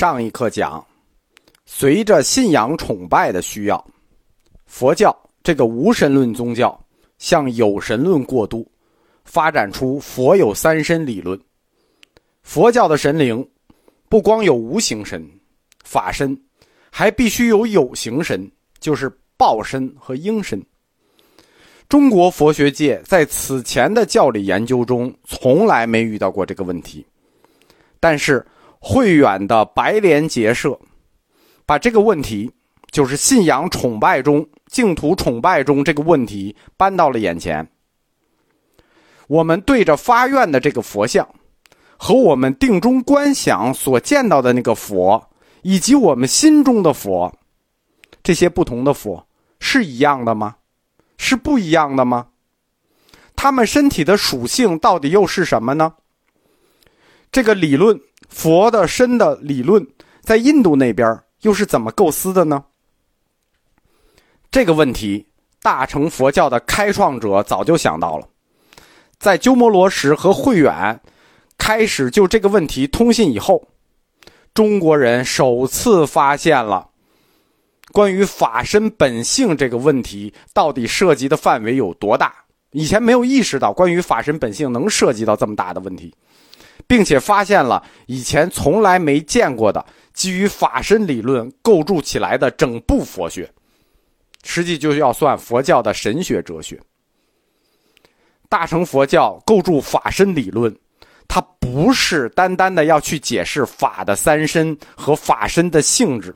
上一课讲，随着信仰崇拜的需要，佛教这个无神论宗教向有神论过渡，发展出佛有三身理论。佛教的神灵不光有无形神、法身，还必须有有形神，就是报身和应身。中国佛学界在此前的教理研究中从来没遇到过这个问题，但是。慧远的白莲结社，把这个问题，就是信仰崇拜中、净土崇拜中这个问题搬到了眼前。我们对着发愿的这个佛像，和我们定中观想所见到的那个佛，以及我们心中的佛，这些不同的佛是一样的吗？是不一样的吗？他们身体的属性到底又是什么呢？这个理论。佛的身的理论在印度那边又是怎么构思的呢？这个问题，大乘佛教的开创者早就想到了。在鸠摩罗什和慧远开始就这个问题通信以后，中国人首次发现了关于法身本性这个问题到底涉及的范围有多大。以前没有意识到关于法身本性能涉及到这么大的问题。并且发现了以前从来没见过的基于法身理论构筑起来的整部佛学，实际就要算佛教的神学哲学。大乘佛教构筑法身理论，它不是单单的要去解释法的三身和法身的性质，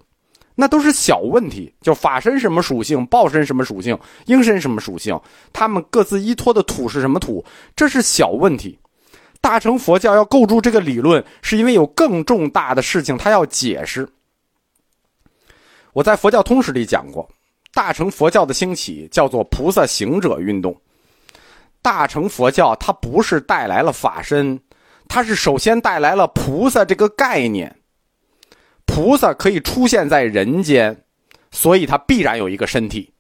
那都是小问题。就法身什么属性，报身什么属性，应身什么属性，他们各自依托的土是什么土，这是小问题。大乘佛教要构筑这个理论，是因为有更重大的事情，他要解释。我在佛教通史里讲过，大乘佛教的兴起叫做菩萨行者运动。大乘佛教它不是带来了法身，它是首先带来了菩萨这个概念。菩萨可以出现在人间，所以它必然有一个身体。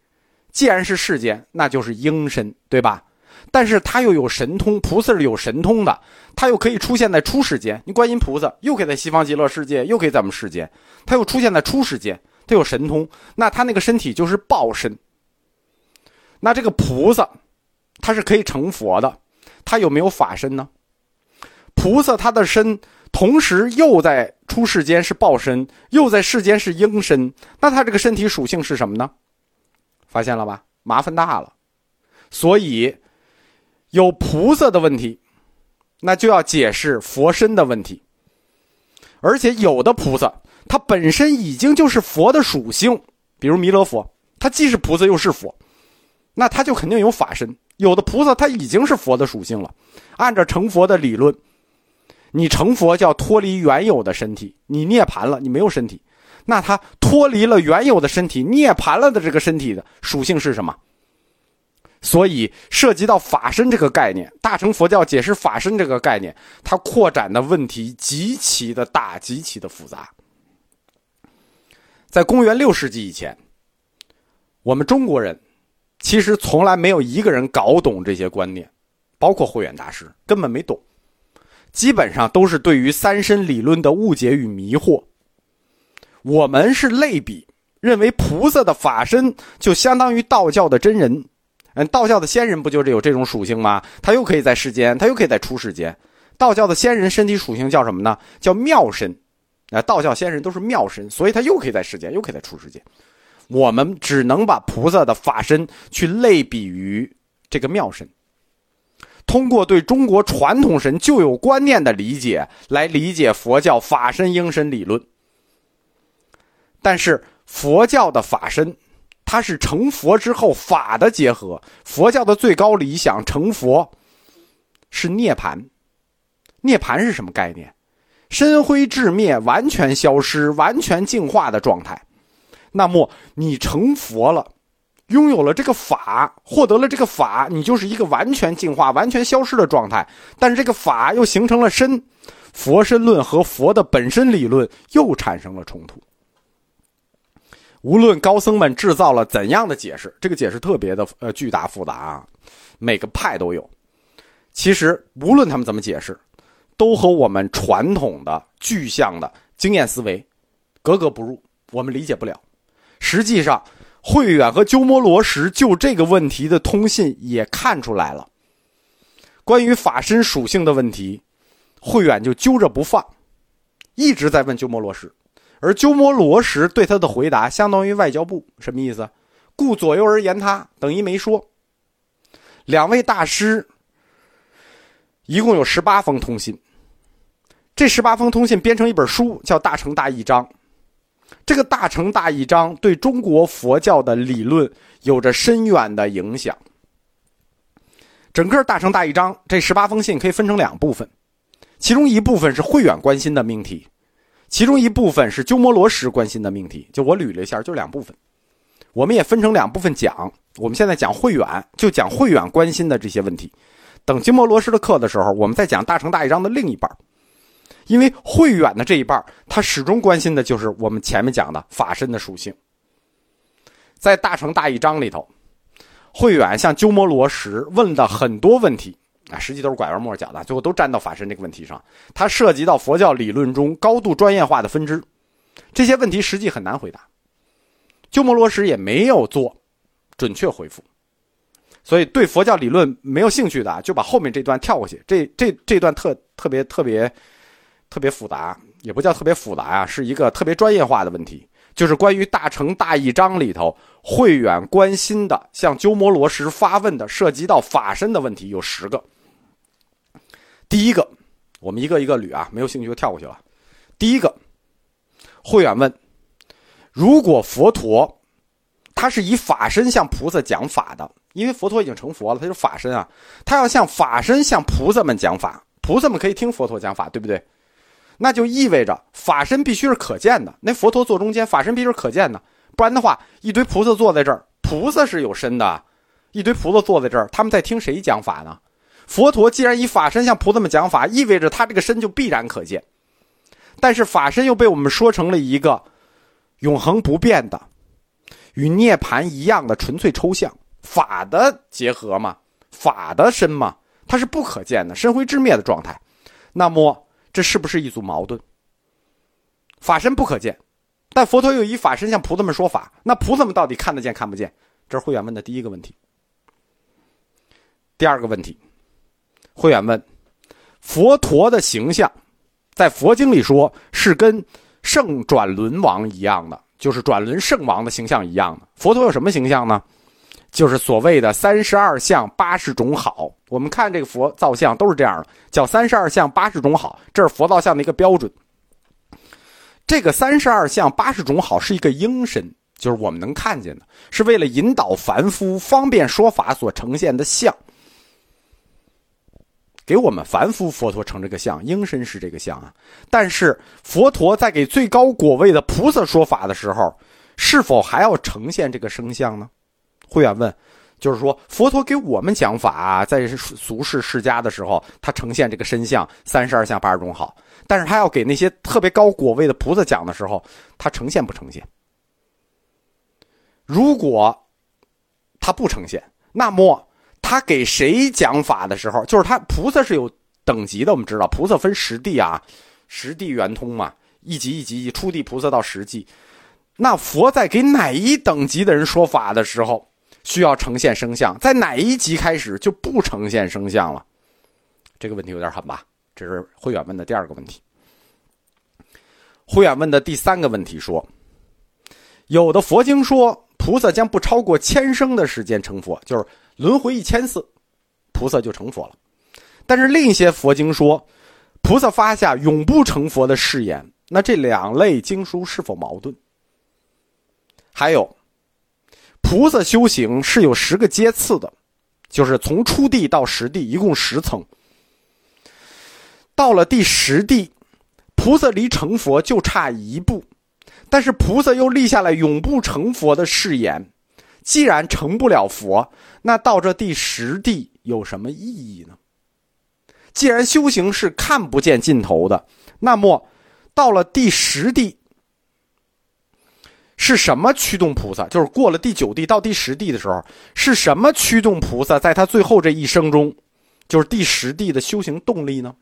既然是世间，那就是应身，对吧？但是他又有神通，菩萨是有神通的，他又可以出现在初世间。你观音菩萨又可以在西方极乐世界，又可以在我们世间，他又出现在初世间，他有神通，那他那个身体就是报身。那这个菩萨，他是可以成佛的，他有没有法身呢？菩萨他的身同时又在出世间是报身，又在世间是应身，那他这个身体属性是什么呢？发现了吧？麻烦大了，所以。有菩萨的问题，那就要解释佛身的问题。而且有的菩萨，他本身已经就是佛的属性，比如弥勒佛，他既是菩萨又是佛，那他就肯定有法身。有的菩萨他已经是佛的属性了，按照成佛的理论，你成佛就要脱离原有的身体，你涅槃了，你没有身体，那他脱离了原有的身体，涅槃了的这个身体的属性是什么？所以涉及到法身这个概念，大乘佛教解释法身这个概念，它扩展的问题极其的大，极其的复杂。在公元六世纪以前，我们中国人其实从来没有一个人搞懂这些观念，包括慧远大师根本没懂，基本上都是对于三身理论的误解与迷惑。我们是类比，认为菩萨的法身就相当于道教的真人。嗯，道教的仙人不就是有这种属性吗？他又可以在世间，他又可以在出世间。道教的仙人身体属性叫什么呢？叫妙身。啊，道教仙人都是妙身，所以他又可以在世间，又可以在出世间。我们只能把菩萨的法身去类比于这个妙身，通过对中国传统神旧有观念的理解来理解佛教法身应身理论。但是佛教的法身。它是成佛之后法的结合，佛教的最高理想成佛是涅槃。涅槃是什么概念？身灰智灭，完全消失，完全净化的状态。那么你成佛了，拥有了这个法，获得了这个法，你就是一个完全净化、完全消失的状态。但是这个法又形成了身，佛身论和佛的本身理论又产生了冲突。无论高僧们制造了怎样的解释，这个解释特别的呃巨大复杂啊，每个派都有。其实无论他们怎么解释，都和我们传统的具象的经验思维格格不入，我们理解不了。实际上，慧远和鸠摩罗什就这个问题的通信也看出来了。关于法身属性的问题，慧远就揪着不放，一直在问鸠摩罗什，而鸠摩罗什对他的回答相当于外交部，什么意思？顾左右而言他，等于没说。两位大师一共有十八封通信，这十八封通信编成一本书，叫《大乘大义章》。这个《大乘大义章》对中国佛教的理论有着深远的影响。整个《大乘大义章》这十八封信可以分成两部分，其中一部分是慧远关心的命题，其中一部分是鸠摩罗什关心的命题。就我捋了一下，就两部分。我们也分成两部分讲。我们现在讲慧远，就讲慧远关心的这些问题。等鸠摩罗什的课的时候，我们再讲《大乘大义章》的另一半。因为慧远的这一半，他始终关心的就是我们前面讲的法身的属性。在《大乘大义章》里头。慧远向鸠摩罗什问的很多问题啊，实际都是拐弯抹角的，最后都站到法身这个问题上。它涉及到佛教理论中高度专业化的分支，这些问题实际很难回答。鸠摩罗什也没有做准确回复，所以对佛教理论没有兴趣的，就把后面这段跳过去。这这这段特特别特别特别复杂，也不叫特别复杂啊，是一个特别专业化的问题。就是关于《大乘大义章》里头，慧远关心的向鸠摩罗什发问的，涉及到法身的问题有十个。第一个，我们一个一个捋啊，没有兴趣就跳过去了。第一个，慧远问：如果佛陀他是以法身向菩萨讲法的，因为佛陀已经成佛了，他是法身啊，他要向法身向菩萨们讲法，菩萨们可以听佛陀讲法，对不对？那就意味着法身必须是可见的，那佛陀坐中间，法身必须是可见的，不然的话，一堆菩萨坐在这儿，菩萨是有身的，一堆菩萨坐在这儿，他们在听谁讲法呢？佛陀既然以法身向菩萨们讲法，意味着他这个身就必然可见，但是法身又被我们说成了一个永恒不变的，与涅盘一样的纯粹抽象法的结合嘛，法的身嘛，它是不可见的，身灰智灭的状态，那么。这是不是一组矛盾？法身不可见，但佛陀又以法身向菩萨们说法，那菩萨们到底看得见看不见？这是慧远问的第一个问题。第二个问题，慧远问：佛陀的形象，在佛经里说是跟圣转轮王一样的，就是转轮圣王的形象一样的。佛陀有什么形象呢？就是所谓的三十二相八十种好，我们看这个佛造像都是这样的，叫三十二相八十种好，这是佛造像的一个标准。这个三十二相八十种好是一个应身，就是我们能看见的，是为了引导凡夫方便说法所呈现的相，给我们凡夫佛陀成这个像，应身是这个像啊。但是佛陀在给最高果位的菩萨说法的时候，是否还要呈现这个生相呢？慧远问，就是说，佛陀给我们讲法，在俗世世家的时候，他呈现这个身相三十二相八十种好，但是他要给那些特别高果位的菩萨讲的时候，他呈现不呈现？如果他不呈现，那么他给谁讲法的时候，就是他菩萨是有等级的，我们知道，菩萨分十地啊，十地圆通嘛，一级一级一，初地菩萨到十际，那佛在给哪一等级的人说法的时候？需要呈现声像，在哪一级开始就不呈现声像了？这个问题有点狠吧？这是慧远问的第二个问题。慧远问的第三个问题说：有的佛经说菩萨将不超过千生的时间成佛，就是轮回一千次，菩萨就成佛了。但是另一些佛经说菩萨发下永不成佛的誓言，那这两类经书是否矛盾？还有？菩萨修行是有十个阶次的，就是从初地到十地，一共十层。到了第十地，菩萨离成佛就差一步，但是菩萨又立下来永不成佛的誓言。既然成不了佛，那到这第十地有什么意义呢？既然修行是看不见尽头的，那么到了第十地。是什么驱动菩萨？就是过了第九地到第十地的时候，是什么驱动菩萨在他最后这一生中，就是第十地的修行动力呢？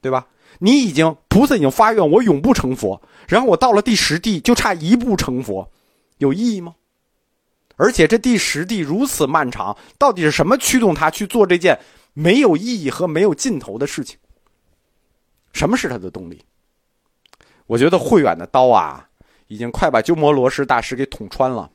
对吧？你已经菩萨已经发愿，我永不成佛，然后我到了第十地，就差一步成佛，有意义吗？而且这第十地如此漫长，到底是什么驱动他去做这件没有意义和没有尽头的事情？什么是他的动力？我觉得慧远的刀啊，已经快把鸠摩罗什大师给捅穿了。